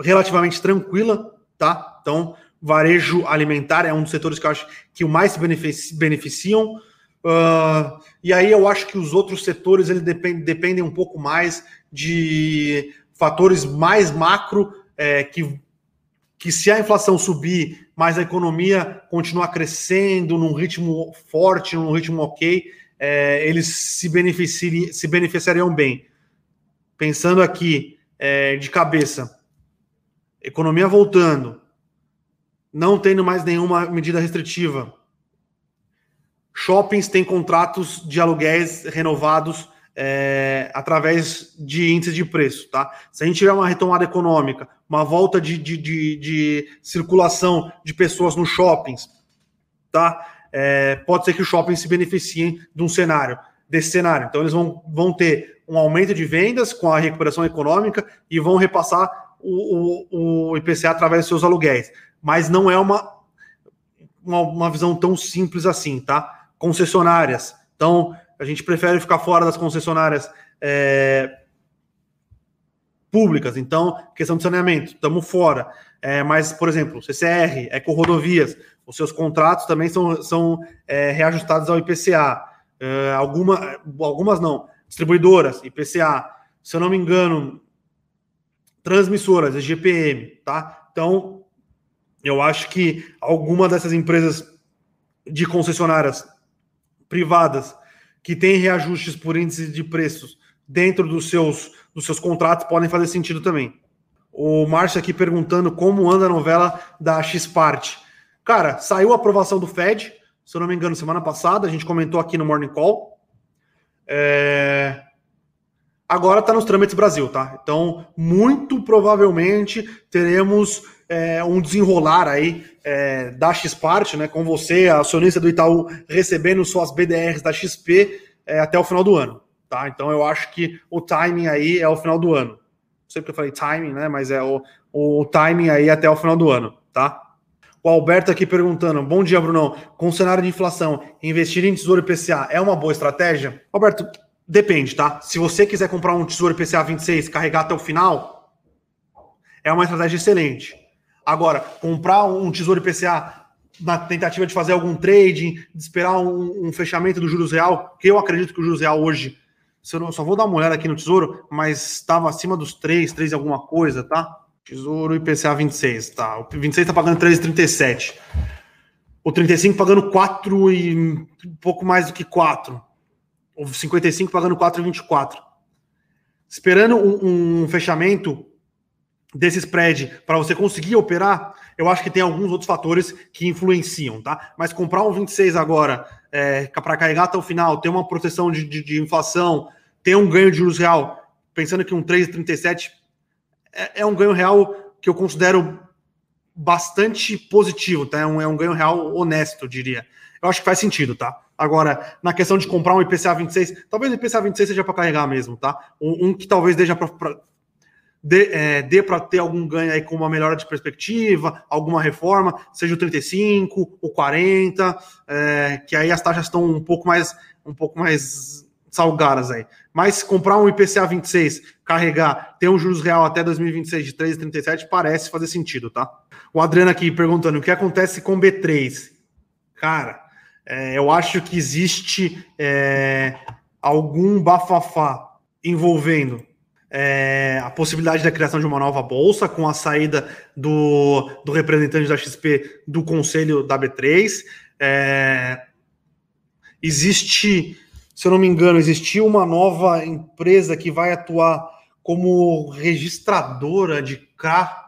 relativamente tranquila, tá? Então, varejo alimentar é um dos setores que eu acho que o mais se beneficiam. Uh, e aí eu acho que os outros setores eles dependem, dependem um pouco mais de fatores mais macro é, que, que se a inflação subir, mas a economia continuar crescendo num ritmo forte, num ritmo ok, é, eles se, beneficiariam, se beneficiariam bem. Pensando aqui é, de cabeça, economia voltando, não tendo mais nenhuma medida restritiva, shoppings têm contratos de aluguéis renovados é, através de índices de preço, tá? Se a gente tiver uma retomada econômica, uma volta de, de, de, de circulação de pessoas nos shoppings, tá? É, pode ser que os shoppings se beneficiem de um cenário, desse cenário. Então, eles vão, vão ter um aumento de vendas com a recuperação econômica e vão repassar o, o, o IPCA através dos seus aluguéis. Mas não é uma, uma, uma visão tão simples assim, tá? Concessionárias. Então, a gente prefere ficar fora das concessionárias é, públicas. Então, questão de saneamento, estamos fora. É, mas, por exemplo, CCR, Eco-Rodovias, os seus contratos também são, são é, reajustados ao IPCA. É, alguma, algumas não, distribuidoras, IPCA. Se eu não me engano, transmissoras, GPM, tá? Então, eu acho que alguma dessas empresas de concessionárias privadas que têm reajustes por índice de preços dentro dos seus, dos seus contratos podem fazer sentido também. O Márcio aqui perguntando como anda a novela da X-Parte. Cara, saiu a aprovação do Fed, se eu não me engano, semana passada, a gente comentou aqui no Morning Call. É... Agora está nos trâmites Brasil, tá? Então, muito provavelmente teremos é, um desenrolar aí é, da Xpart, né? Com você, acionista do Itaú, recebendo suas BDRs da XP é, até o final do ano, tá? Então, eu acho que o timing aí é o final do ano. Não sei porque eu falei timing, né? Mas é o, o timing aí até o final do ano, tá? O Alberto aqui perguntando: Bom dia, Brunão. Com o cenário de inflação, investir em tesouro IPCA é uma boa estratégia? Alberto, depende, tá? Se você quiser comprar um tesouro IPCA 26 carregar até o final, é uma estratégia excelente. Agora, comprar um tesouro IPCA na tentativa de fazer algum trading, de esperar um, um fechamento do juros real, que eu acredito que o juros real hoje, eu só vou dar uma olhada aqui no tesouro, mas estava acima dos 3, 3 e alguma coisa, tá? Tesouro IPCA 26, tá? O 26 tá pagando 3,37. O 35 pagando 4 e um pouco mais do que 4. O 55 pagando 4,24. Esperando um, um fechamento desse spread para você conseguir operar, eu acho que tem alguns outros fatores que influenciam, tá? Mas comprar um 26 agora é, para carregar até o final, ter uma proteção de, de, de inflação, ter um ganho de juros real, pensando que um 3,37 é, é um ganho real que eu considero bastante positivo, tá? É um, é um ganho real honesto, eu diria. Eu acho que faz sentido, tá? Agora, na questão de comprar um IPCA 26, talvez o IPCA 26 seja para carregar mesmo, tá? Um, um que talvez deixa para dê, é, dê para ter algum ganho aí com uma melhora de perspectiva, alguma reforma, seja o 35, o 40, é, que aí as taxas estão um pouco mais um pouco mais salgadas aí. Mas comprar um IPCA 26, carregar, ter um juros real até 2026 de 3,37 parece fazer sentido, tá? O Adriano aqui perguntando o que acontece com B3. Cara, é, eu acho que existe é, algum bafafá envolvendo é, a possibilidade da criação de uma nova bolsa com a saída do, do representante da XP do conselho da B3. É, existe se eu não me engano, existiu uma nova empresa que vai atuar como registradora de carro.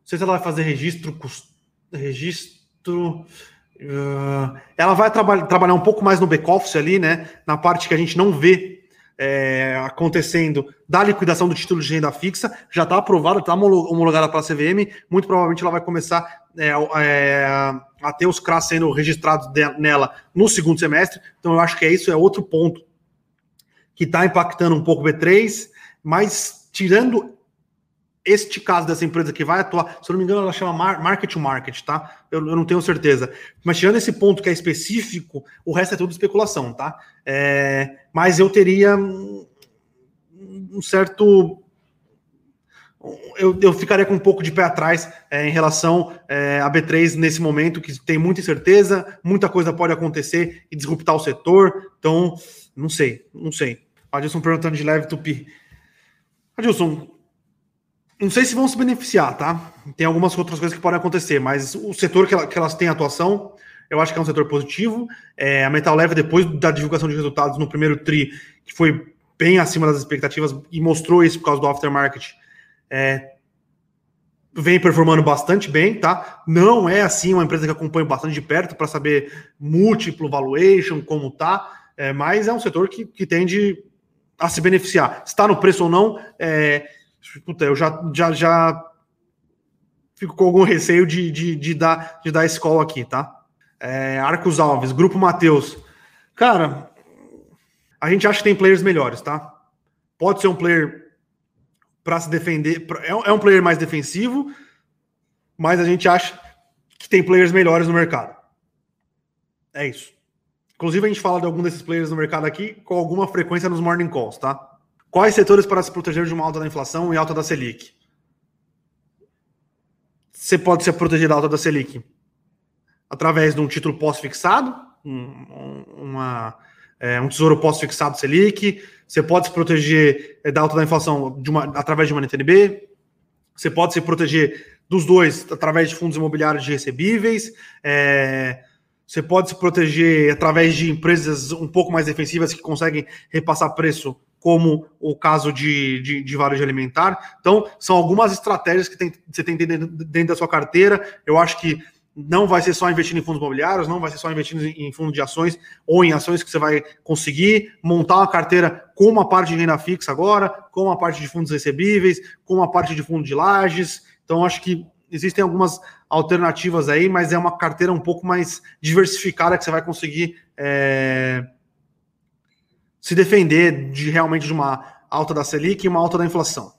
Não sei se ela vai fazer registro. Registro. Uh, ela vai traba trabalhar um pouco mais no back-office ali, né? Na parte que a gente não vê é, acontecendo da liquidação do título de renda fixa, já está aprovada, está homologada para a CVM, muito provavelmente ela vai começar é, é, a ter os CRAs sendo registrados nela no segundo semestre, então eu acho que é isso, é outro ponto que está impactando um pouco o B3, mas tirando este caso dessa empresa que vai atuar, se eu não me engano, ela chama market to market, tá? Eu, eu, não tenho certeza. Mas tirando esse ponto que é específico, o resto é tudo especulação, tá? É, mas eu teria um certo. Eu, eu ficaria com um pouco de pé atrás é, em relação é, a B3 nesse momento, que tem muita incerteza, muita coisa pode acontecer e disruptar o setor. Então, não sei, não sei. Adilson perguntando de leve tupi. Adilson, não sei se vão se beneficiar, tá? Tem algumas outras coisas que podem acontecer, mas o setor que, ela, que elas têm atuação, eu acho que é um setor positivo. É, a Metal Leve, depois da divulgação de resultados no primeiro TRI, que foi bem acima das expectativas e mostrou isso por causa do aftermarket, é, vem performando bastante bem, tá? Não é assim uma empresa que acompanha bastante de perto para saber múltiplo valuation, como tá, é, mas é um setor que, que tende a se beneficiar. Está no preço ou não, é, puta, eu já, já, já fico com algum receio de, de, de dar, de dar escola aqui, tá? É, Arcos Alves, Grupo Mateus. Cara, a gente acha que tem players melhores, tá? Pode ser um player para se defender, é, é um player mais defensivo, mas a gente acha que tem players melhores no mercado. É isso. Inclusive, a gente fala de algum desses players no mercado aqui com alguma frequência nos morning calls, tá? Quais setores para se proteger de uma alta da inflação e alta da Selic? Você pode se proteger da alta da Selic através de um título pós-fixado, um, uma, é, um tesouro pós-fixado Selic. Você pode se proteger é, da alta da inflação de uma, através de uma NTNB. Você pode se proteger dos dois através de fundos imobiliários de recebíveis. É, você pode se proteger através de empresas um pouco mais defensivas que conseguem repassar preço como o caso de, de, de varejo alimentar. Então, são algumas estratégias que tem, você tem dentro, dentro da sua carteira. Eu acho que não vai ser só investindo em fundos imobiliários, não vai ser só investindo em fundo de ações ou em ações que você vai conseguir montar uma carteira com uma parte de renda fixa agora, com uma parte de fundos recebíveis, com uma parte de fundo de lajes. Então, acho que existem algumas alternativas aí, mas é uma carteira um pouco mais diversificada que você vai conseguir é, se defender de realmente de uma alta da Selic e uma alta da inflação.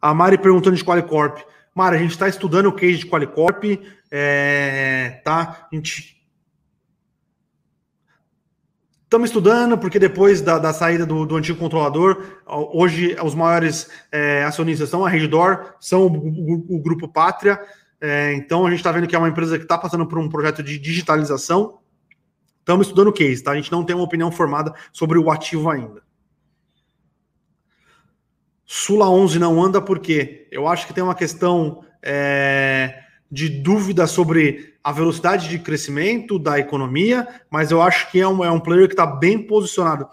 A Mari perguntando de Qualicorp. Mara, a gente está estudando o case de Qualicorp, é, tá? A gente Estamos estudando, porque depois da, da saída do, do, antigo controlador, hoje os maiores é, acionistas são a Redditor, são o, o, o Grupo Pátria. É, então a gente está vendo que é uma empresa que está passando por um projeto de digitalização. Estamos estudando o case, tá? A gente não tem uma opinião formada sobre o ativo ainda. Sula 11 não anda porque eu acho que tem uma questão é, de dúvida sobre a velocidade de crescimento da economia, mas eu acho que é um, é um player que está bem posicionado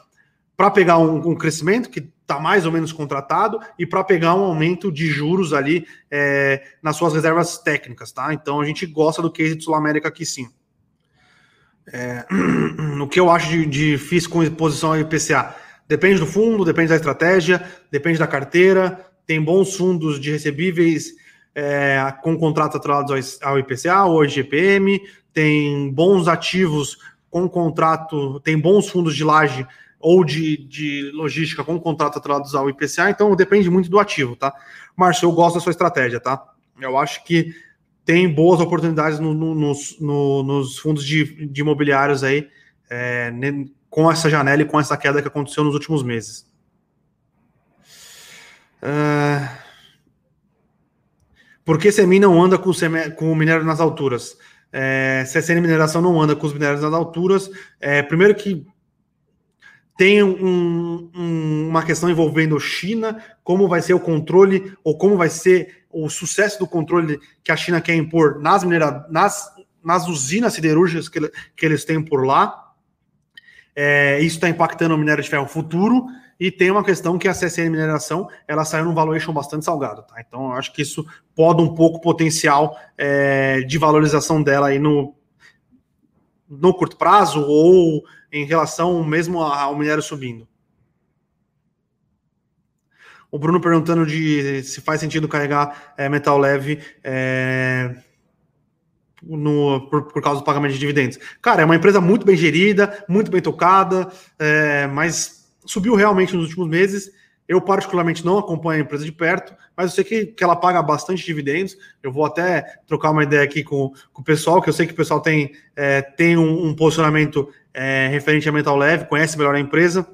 para pegar um, um, crescimento que está mais ou menos contratado e para pegar um aumento de juros ali é, nas suas reservas técnicas, tá? Então a gente gosta do case de Sul América aqui sim. É, [clears throat] no que eu acho de, de FIS com exposição ao IPCA? Depende do fundo, depende da estratégia, depende da carteira. Tem bons fundos de recebíveis é, com contratos atrelados ao IPCA ou ao IGPM, tem bons ativos com contrato, tem bons fundos de laje ou de, de logística com contrato atrelados ao IPCA, então depende muito do ativo, tá? Márcio, eu gosto da sua estratégia, tá? Eu acho que tem boas oportunidades no, no, nos, no, nos fundos de, de imobiliários aí, é, com essa janela e com essa queda que aconteceu nos últimos meses. Uh, por que CMI não anda com, com o minério nas alturas? É, CSN Mineração não anda com os minérios nas alturas. É, primeiro que tem um, um, uma questão envolvendo China, como vai ser o controle, ou como vai ser o sucesso do controle que a China quer impor nas, minera nas, nas usinas siderúrgicas que, que eles têm por lá. É, isso está impactando o minério de ferro futuro. E tem uma questão que a CSN Mineração ela saiu num valuation bastante salgado, tá? Então eu acho que isso pode um pouco o potencial é, de valorização dela aí no, no curto prazo ou em relação mesmo ao minério subindo. O Bruno perguntando de se faz sentido carregar é, metal leve é, no, por, por, causa do pagamento de dividendos. Cara, é uma empresa muito bem gerida, muito bem tocada, é, mas subiu realmente nos últimos meses. Eu, particularmente, não acompanho a empresa de perto, mas eu sei que, que ela paga bastante dividendos. Eu vou até trocar uma ideia aqui com, com o pessoal, que eu sei que o pessoal tem, é, tem um, um posicionamento é, referente a mental leve, conhece melhor a empresa.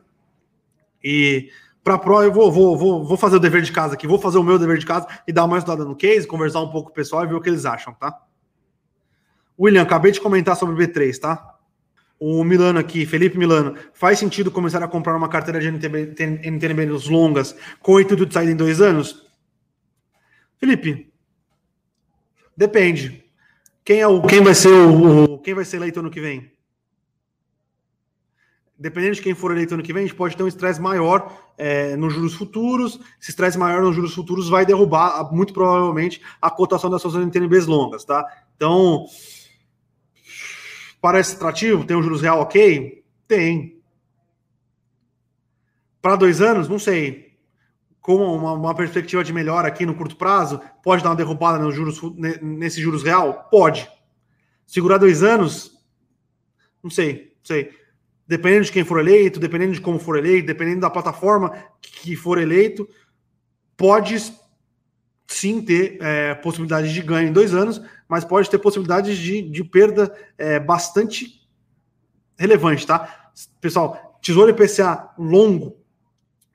E para Pro, eu vou, vou, vou, vou fazer o dever de casa aqui, vou fazer o meu dever de casa e dar uma estudada no case, conversar um pouco com o pessoal e ver o que eles acham, tá? William, acabei de comentar sobre o B3, tá? O Milano aqui, Felipe Milano, faz sentido começar a comprar uma carteira de NTB, NTNBs longas com o intuito de sair em dois anos? Felipe, depende. Quem é o quem vai ser o, o quem vai ser eleito ano que vem? Dependendo de quem for eleito ano que vem, a gente pode ter um estresse maior é, nos juros futuros. Esse estresse maior nos juros futuros vai derrubar, muito provavelmente, a cotação das suas NTNBs longas, tá? Então, Parece atrativo? Tem um juros real ok? Tem. Para dois anos? Não sei. Com uma, uma, perspectiva de melhora aqui no curto prazo, pode dar uma derrubada nos juros, nesse juros real? Pode. Segurar dois anos? Não sei, não sei. Dependendo de quem for eleito, dependendo de como for eleito, dependendo da plataforma que for eleito, pode sim ter é, possibilidade de ganho em dois anos, mas pode ter possibilidades de, de perda é, bastante relevante, tá? Pessoal, Tesouro IPCA longo,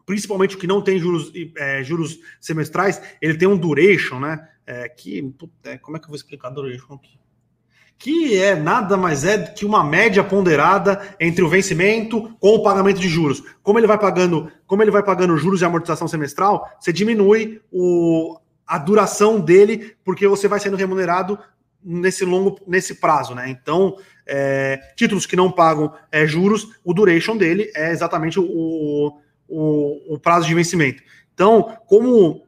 principalmente o que não tem juros, é, juros semestrais, ele tem um duration, né? É, que, como é que eu vou explicar duration aqui? Que é nada mais é do que uma média ponderada entre o vencimento com o pagamento de juros. Como ele vai pagando, como ele vai pagando juros de amortização semestral, você diminui o, a duração dele, porque você vai sendo remunerado nesse longo, nesse prazo, né? Então, é, títulos que não pagam é, juros, o duration dele é exatamente o, o, o, prazo de vencimento. Então, como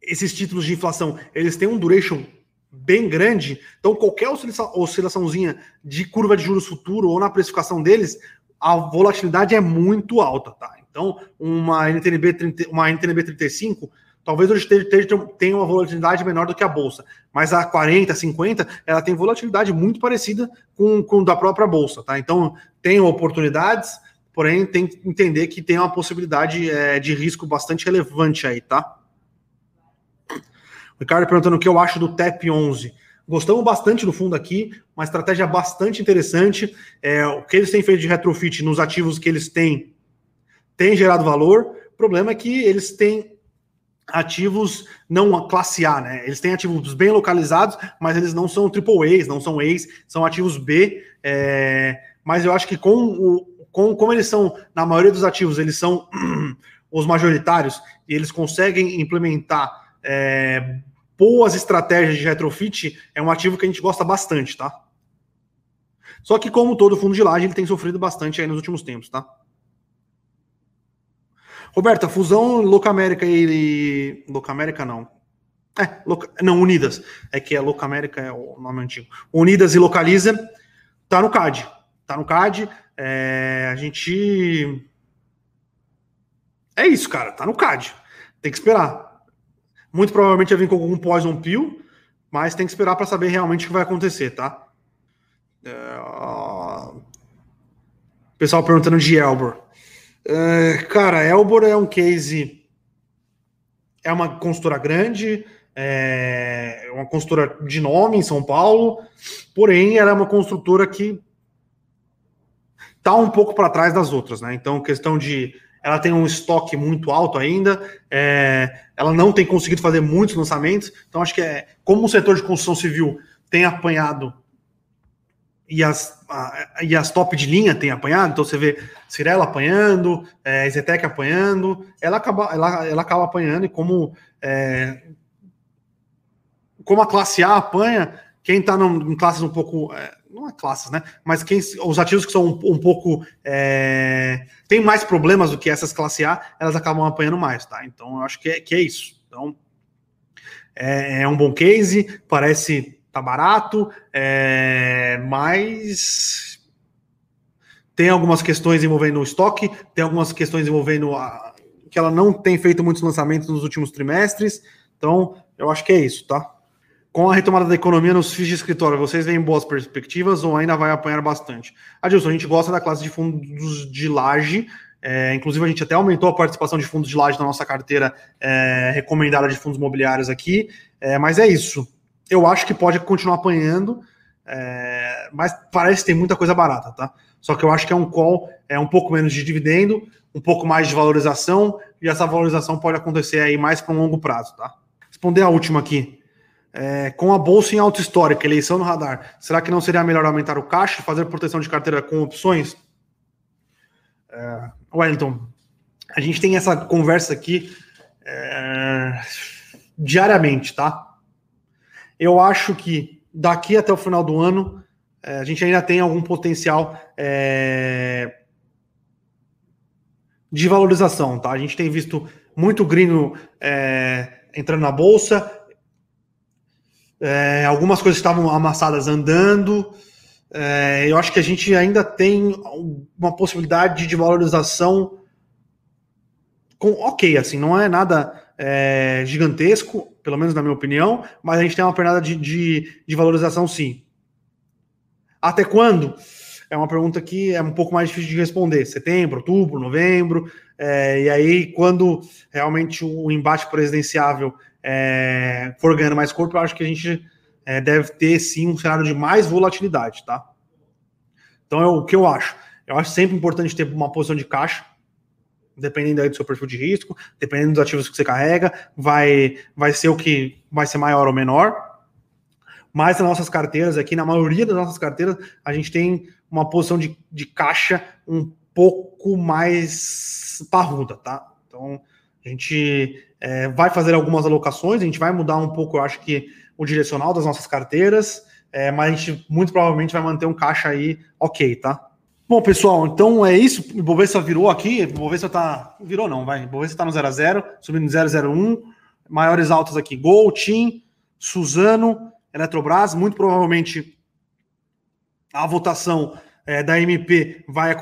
esses títulos de inflação eles têm um duration bem grande, então qualquer oscilaçãozinha de curva de juros futuro ou na precificação deles, a volatilidade é muito alta, tá? Então, uma NTNB, 30, uma NTNB 35 Talvez hoje tenha uma volatilidade menor do que a bolsa, mas a 40, 50, ela tem volatilidade muito parecida com, com da própria bolsa, tá? Então tem oportunidades, porém tem que entender que tem uma possibilidade é, de risco bastante relevante aí, tá? O Ricardo perguntando o que eu acho do TEP 11. Gostamos bastante do fundo aqui, uma estratégia bastante interessante. É, o que eles têm feito de retrofit nos ativos que eles têm tem gerado valor. O problema é que eles têm ativos não classe A, né? Eles têm ativos bem localizados, mas eles não são triple A's, não são A's, são ativos B. É... Mas eu acho que com o, com, como eles são, na maioria dos ativos, eles são [clears throat] os majoritários e eles conseguem implementar é, boas estratégias de retrofit, é um ativo que a gente gosta bastante, tá? Só que, como todo fundo de laje, ele tem sofrido bastante aí nos últimos tempos, tá? Roberta, fusão Locamérica e. Locamérica não. É, Loca... não, Unidas. É que a Locamérica é o nome antigo. Unidas e Localiza tá no CAD. Tá no CAD. É... A gente. É isso, cara. Tá no CAD. Tem que esperar. Muito provavelmente vai vir com algum poison pill, mas tem que esperar para saber realmente o que vai acontecer, tá? É... Pessoal perguntando de Elbor. Uh, cara, Elbor é um case. É uma consultora grande, é uma consultora de nome em São Paulo, porém, ela é uma construtora que está um pouco para trás das outras, né? Então, questão de. Ela tem um estoque muito alto ainda, é, ela não tem conseguido fazer muitos lançamentos, então acho que é como o setor de construção civil tem apanhado e as, a, e as top de linha têm apanhado, então você vê Cirela apanhando, é, Zetec apanhando, ela acaba, ela, ela acaba apanhando, e como, é, como a classe A apanha, quem está em classes um pouco. É, não é classes, né? Mas quem, os ativos que são um, um pouco. É, tem mais problemas do que essas classe A, elas acabam apanhando mais, tá? Então eu acho que é, que é isso. Então é, é um bom case, parece tá barato, é, mas tem algumas questões envolvendo o estoque, tem algumas questões envolvendo a, que ela não tem feito muitos lançamentos nos últimos trimestres. Então, eu acho que é isso, tá? Com a retomada da economia nos FIIs de escritório, vocês veem boas perspectivas ou ainda vai apanhar bastante? Adilson, a gente gosta da classe de fundos de laje, é, inclusive, a gente até aumentou a participação de fundos de laje na nossa carteira é, recomendada de fundos imobiliários aqui. É, mas é isso eu acho que pode continuar apanhando, é, mas parece ter muita coisa barata, tá? Só que eu acho que é um call, é um pouco menos de dividendo, um pouco mais de valorização, e essa valorização pode acontecer aí mais para um longo prazo, tá? Responder a última aqui. É, com a bolsa em alta histórica, eleição no radar, será que não seria melhor aumentar o caixa e fazer proteção de carteira com opções? É, Wellington, a gente tem essa conversa aqui é, diariamente, tá? Eu acho que daqui até o final do ano é, a gente ainda tem algum potencial é, de valorização, tá? A gente tem visto muito gringo é, entrando na bolsa, é, algumas coisas estavam amassadas andando. É, eu acho que a gente ainda tem uma possibilidade de valorização com ok, assim, não é nada é, gigantesco, pelo menos na minha opinião, mas a gente tem uma pernada de, de, de valorização sim. Até quando? É uma pergunta que é um pouco mais difícil de responder. Setembro, outubro, novembro. É, e aí, quando realmente o embate presidenciável é, for ganhando mais corpo, eu acho que a gente é, deve ter sim um cenário de mais volatilidade, tá? Então é o que eu acho. Eu acho sempre importante ter uma posição de caixa dependendo aí do seu perfil de risco, dependendo dos ativos que você carrega, vai, vai ser o que vai ser maior ou menor. Mas nas nossas carteiras aqui, na maioria das nossas carteiras, a gente tem uma posição de, de caixa um pouco mais parruda, tá? Então, a gente é, vai fazer algumas alocações, a gente vai mudar um pouco, eu acho que o direcional das nossas carteiras, é, mas a gente muito provavelmente vai manter um caixa aí ok, tá? Bom, pessoal, então é isso. O Ibovespa virou aqui. O Ibovespa tá. Virou não, vai. O Ibovespa tá no 0 a 0 subindo 001. Maiores altas aqui: Gol, TIM, Suzano, Eletrobras. Muito provavelmente a votação é, da MP vai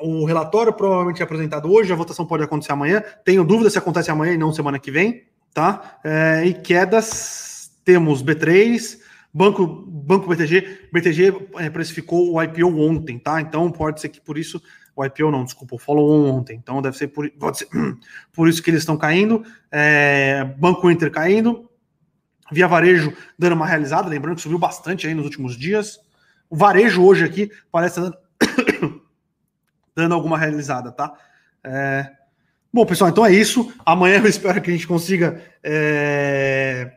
o relatório provavelmente é apresentado hoje, a votação pode acontecer amanhã. Tenho dúvida se acontece amanhã e não semana que vem, tá? É, e quedas temos B3, Banco, Banco BTG, BTG é, precificou o IPO ontem, tá? Então pode ser que por isso, o IPO não, desculpa, o follow ontem. Então deve ser por, pode ser, [clears throat] por isso que eles estão caindo. É, Banco Inter caindo. Via Varejo dando uma realizada, lembrando que subiu bastante aí nos últimos dias. O varejo hoje aqui parece dando, [coughs] dando alguma realizada, tá? É... Bom, pessoal, então é isso. Amanhã eu espero que a gente consiga é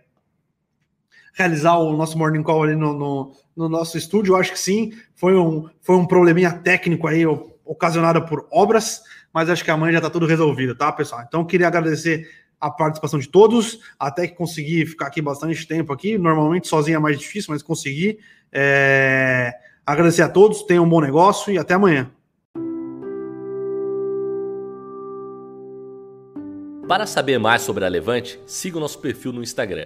realizar o nosso morning call ali no, no, no, nosso estúdio? Eu acho que sim. Foi um, foi um probleminha técnico aí, ocasionado por obras, mas acho que amanhã já está tudo resolvido, tá, pessoal? Então, queria agradecer a participação de todos, até que consegui ficar aqui bastante tempo aqui. Normalmente sozinho é mais difícil, mas consegui. É... Agradecer a todos, tenham um bom negócio e até amanhã. Para saber mais sobre a Levante, siga o nosso perfil no Instagram